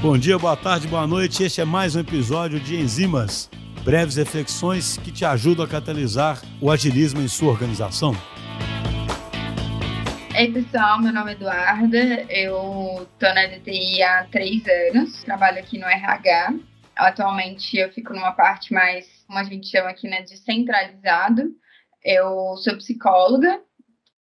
Bom dia, boa tarde, boa noite. Este é mais um episódio de Enzimas, breves reflexões que te ajudam a catalisar o agilismo em sua organização. Ei pessoal, meu nome é Eduarda, eu tô na DTI há três anos, trabalho aqui no RH. Atualmente eu fico numa parte mais, como a gente chama aqui, né, descentralizado. Eu sou psicóloga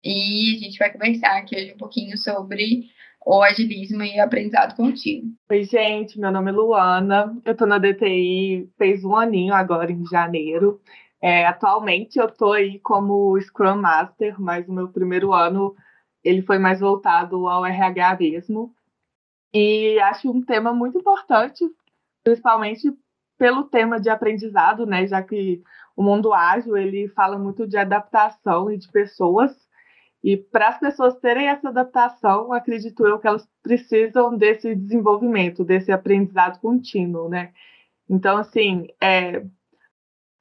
e a gente vai conversar aqui hoje um pouquinho sobre o agilismo e aprendizado contínuo. Oi, gente, meu nome é Luana, eu estou na DTI fez um aninho agora em janeiro. É, atualmente eu estou aí como Scrum Master, mas o meu primeiro ano ele foi mais voltado ao RH mesmo. E acho um tema muito importante, principalmente pelo tema de aprendizado, né? Já que o mundo ágil ele fala muito de adaptação e de pessoas. E para as pessoas terem essa adaptação, acredito eu que elas precisam desse desenvolvimento, desse aprendizado contínuo, né? Então, assim, é,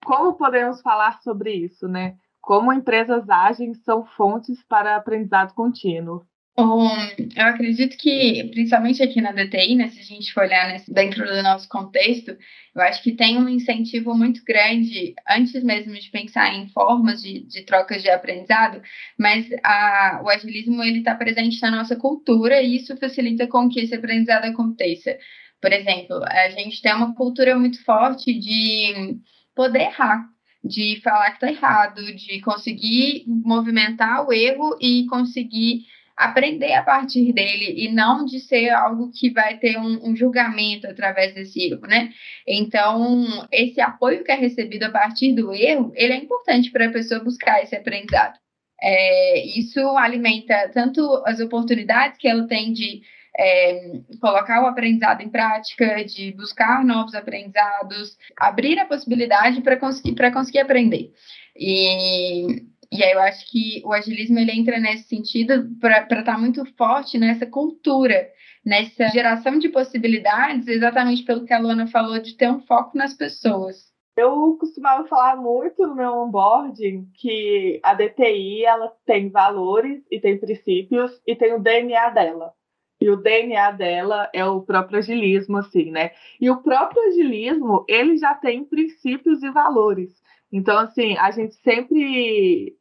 como podemos falar sobre isso, né? Como empresas agem são fontes para aprendizado contínuo. Eu acredito que, principalmente aqui na DTI, né, se a gente for olhar nesse, dentro do nosso contexto, eu acho que tem um incentivo muito grande, antes mesmo de pensar em formas de, de trocas de aprendizado, mas a, o agilismo está presente na nossa cultura e isso facilita com que esse aprendizado aconteça. Por exemplo, a gente tem uma cultura muito forte de poder errar, de falar que está errado, de conseguir movimentar o erro e conseguir aprender a partir dele e não de ser algo que vai ter um, um, julgamento através desse erro, né? Então, esse apoio que é recebido a partir do erro, ele é importante para a pessoa buscar esse aprendizado. É, isso alimenta tanto as oportunidades que ela tem de é, colocar o aprendizado em prática, de buscar novos aprendizados, abrir a possibilidade para conseguir, conseguir aprender. E e aí eu acho que o agilismo ele entra nesse sentido para estar tá muito forte nessa cultura, nessa geração de possibilidades, exatamente pelo que a Luana falou, de ter um foco nas pessoas. Eu costumava falar muito no meu onboarding que a DTI ela tem valores e tem princípios e tem o DNA dela. E o DNA dela é o próprio agilismo, assim, né? E o próprio agilismo, ele já tem princípios e valores. Então, assim, a gente sempre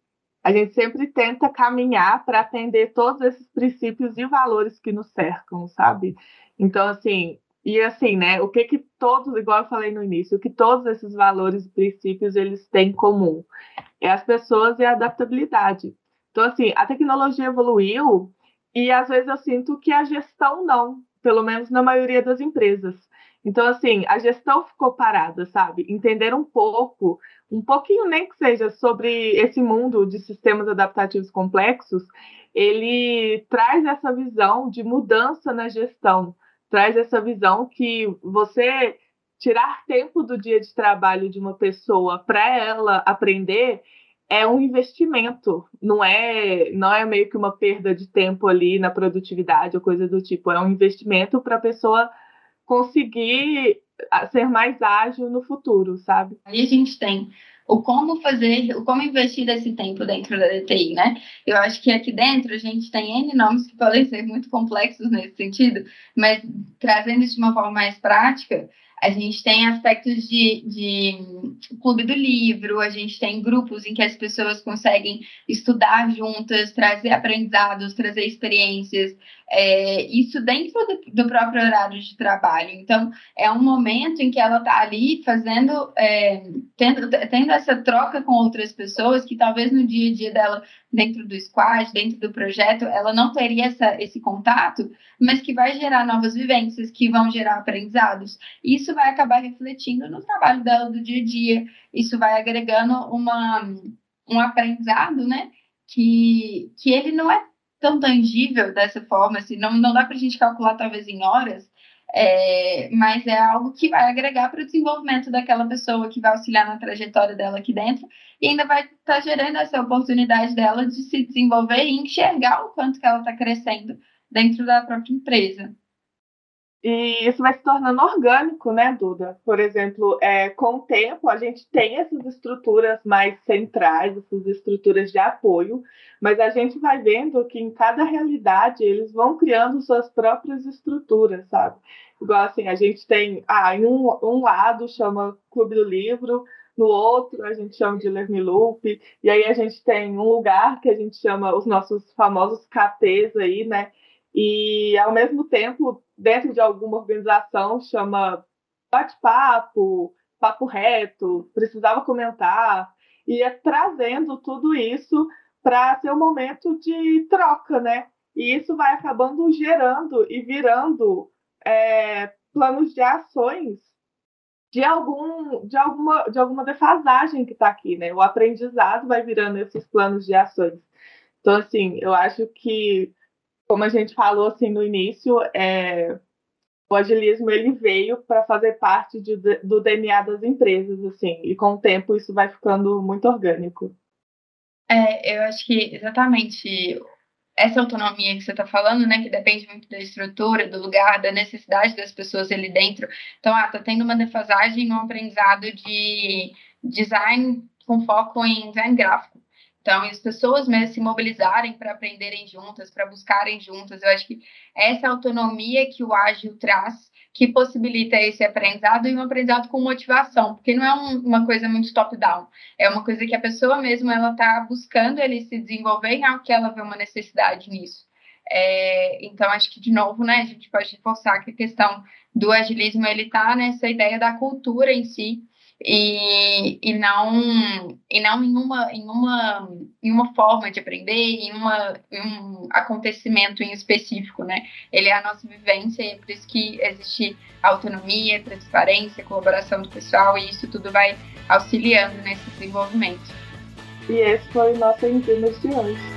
a gente sempre tenta caminhar para atender todos esses princípios e valores que nos cercam, sabe? Então, assim, e assim, né, o que que todos, igual eu falei no início, o que todos esses valores e princípios eles têm em comum? É as pessoas e a adaptabilidade. Então, assim, a tecnologia evoluiu e às vezes eu sinto que a gestão não, pelo menos na maioria das empresas. Então, assim, a gestão ficou parada, sabe? Entender um pouco, um pouquinho nem que seja sobre esse mundo de sistemas adaptativos complexos, ele traz essa visão de mudança na gestão, traz essa visão que você tirar tempo do dia de trabalho de uma pessoa para ela aprender é um investimento, não é, não é meio que uma perda de tempo ali na produtividade ou coisa do tipo, é um investimento para a pessoa conseguir ah, ser mais ágil no futuro, sabe? Aí a gente tem o como fazer, o como investir esse tempo dentro da DTI, né? Eu acho que aqui dentro a gente tem N nomes que podem ser muito complexos nesse sentido, mas trazendo isso de uma forma mais prática, a gente tem aspectos de, de clube do livro, a gente tem grupos em que as pessoas conseguem estudar juntas, trazer aprendizados, trazer experiências, é, isso dentro do, do, próprio horário de trabalho. Então, é um momento em que ela está ali fazendo, é, tendo, tendo essa troca com outras pessoas que talvez no dia a dia dela, dentro do squad, dentro do projeto, ela não teria essa, esse contato, mas que vai gerar novas vivências, que vão gerar aprendizados. Isso vai acabar refletindo no trabalho dela do dia a dia, isso vai agregando uma, um aprendizado, né? Que, que ele não é tão tangível dessa forma, assim, não, não dá para a gente calcular talvez em horas, é, mas é algo que vai agregar para o desenvolvimento daquela pessoa, que vai auxiliar na trajetória dela aqui dentro, e ainda vai estar tá gerando essa oportunidade dela de se desenvolver e enxergar o quanto que ela está crescendo dentro da própria empresa. E isso vai se tornando orgânico, né, Duda? Por exemplo, é, com o tempo, a gente tem essas estruturas mais centrais, essas estruturas de apoio, mas a gente vai vendo que em cada realidade eles vão criando suas próprias estruturas, sabe? Igual assim, a gente tem, ah, em um, um lado chama Clube do Livro, no outro a gente chama de Ler Loop, e aí a gente tem um lugar que a gente chama os nossos famosos KTs aí, né? E ao mesmo tempo, dentro de alguma organização, chama bate-papo, papo reto, precisava comentar, e é trazendo tudo isso para ser um momento de troca, né? E isso vai acabando gerando e virando é, planos de ações de, algum, de, alguma, de alguma defasagem que está aqui, né? O aprendizado vai virando esses planos de ações. Então, assim, eu acho que, como a gente falou assim no início, é, o agilismo ele veio para fazer parte de, do DNA das empresas, assim, e com o tempo isso vai ficando muito orgânico. É, eu acho que exatamente essa autonomia que você está falando, né, que depende muito da estrutura, do lugar, da necessidade das pessoas ali dentro. Então, ah, tá tendo uma defasagem no aprendizado de design com foco em design gráfico. Então, as pessoas mesmo se mobilizarem para aprenderem juntas, para buscarem juntas. Eu acho que essa autonomia que o ágil traz que possibilita esse aprendizado e um aprendizado com motivação, porque não é um, uma coisa muito top-down, é uma coisa que a pessoa mesmo ela está buscando ele se desenvolver em algo que ela vê uma necessidade nisso. É, então, acho que, de novo, né, a gente pode reforçar que a questão do agilismo, ele está nessa ideia da cultura em si, e, e não e não em uma em uma em uma forma de aprender em, uma, em um acontecimento em específico né? Ele é a nossa vivência e é por isso que existe autonomia transparência colaboração do pessoal e isso tudo vai auxiliando nesse desenvolvimento. E esse foi o nosso ensino de hoje